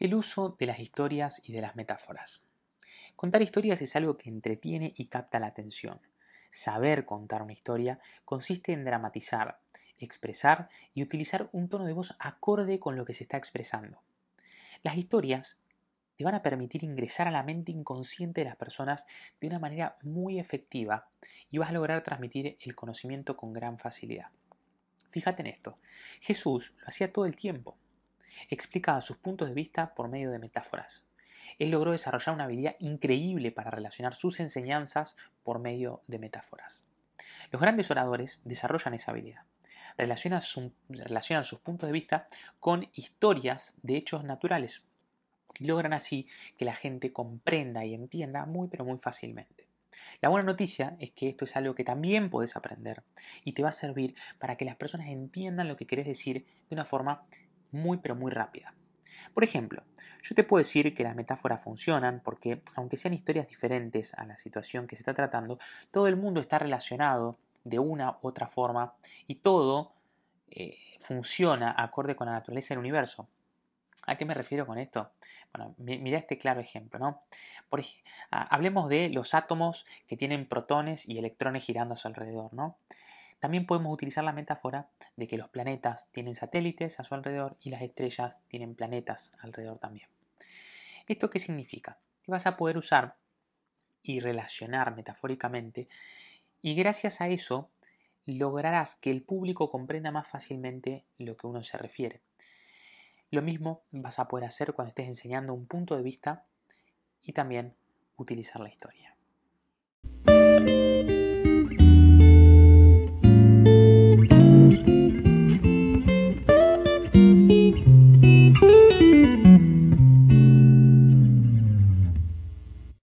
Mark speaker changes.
Speaker 1: El uso de las historias y de las metáforas. Contar historias es algo que entretiene y capta la atención. Saber contar una historia consiste en dramatizar, expresar y utilizar un tono de voz acorde con lo que se está expresando. Las historias te van a permitir ingresar a la mente inconsciente de las personas de una manera muy efectiva y vas a lograr transmitir el conocimiento con gran facilidad. Fíjate en esto, Jesús lo hacía todo el tiempo. Explicaba sus puntos de vista por medio de metáforas. Él logró desarrollar una habilidad increíble para relacionar sus enseñanzas por medio de metáforas. Los grandes oradores desarrollan esa habilidad. Relacionan, relacionan sus puntos de vista con historias de hechos naturales y logran así que la gente comprenda y entienda muy pero muy fácilmente. La buena noticia es que esto es algo que también puedes aprender y te va a servir para que las personas entiendan lo que querés decir de una forma muy pero muy rápida. Por ejemplo, yo te puedo decir que las metáforas funcionan porque, aunque sean historias diferentes a la situación que se está tratando, todo el mundo está relacionado de una u otra forma y todo eh, funciona acorde con la naturaleza del universo. ¿A qué me refiero con esto? Bueno, mira este claro ejemplo, ¿no? Por, hablemos de los átomos que tienen protones y electrones girando a su alrededor, ¿no? También podemos utilizar la metáfora de que los planetas tienen satélites a su alrededor y las estrellas tienen planetas alrededor también. ¿Esto qué significa? Que vas a poder usar y relacionar metafóricamente y gracias a eso lograrás que el público comprenda más fácilmente lo que uno se refiere. Lo mismo vas a poder hacer cuando estés enseñando un punto de vista y también utilizar la historia.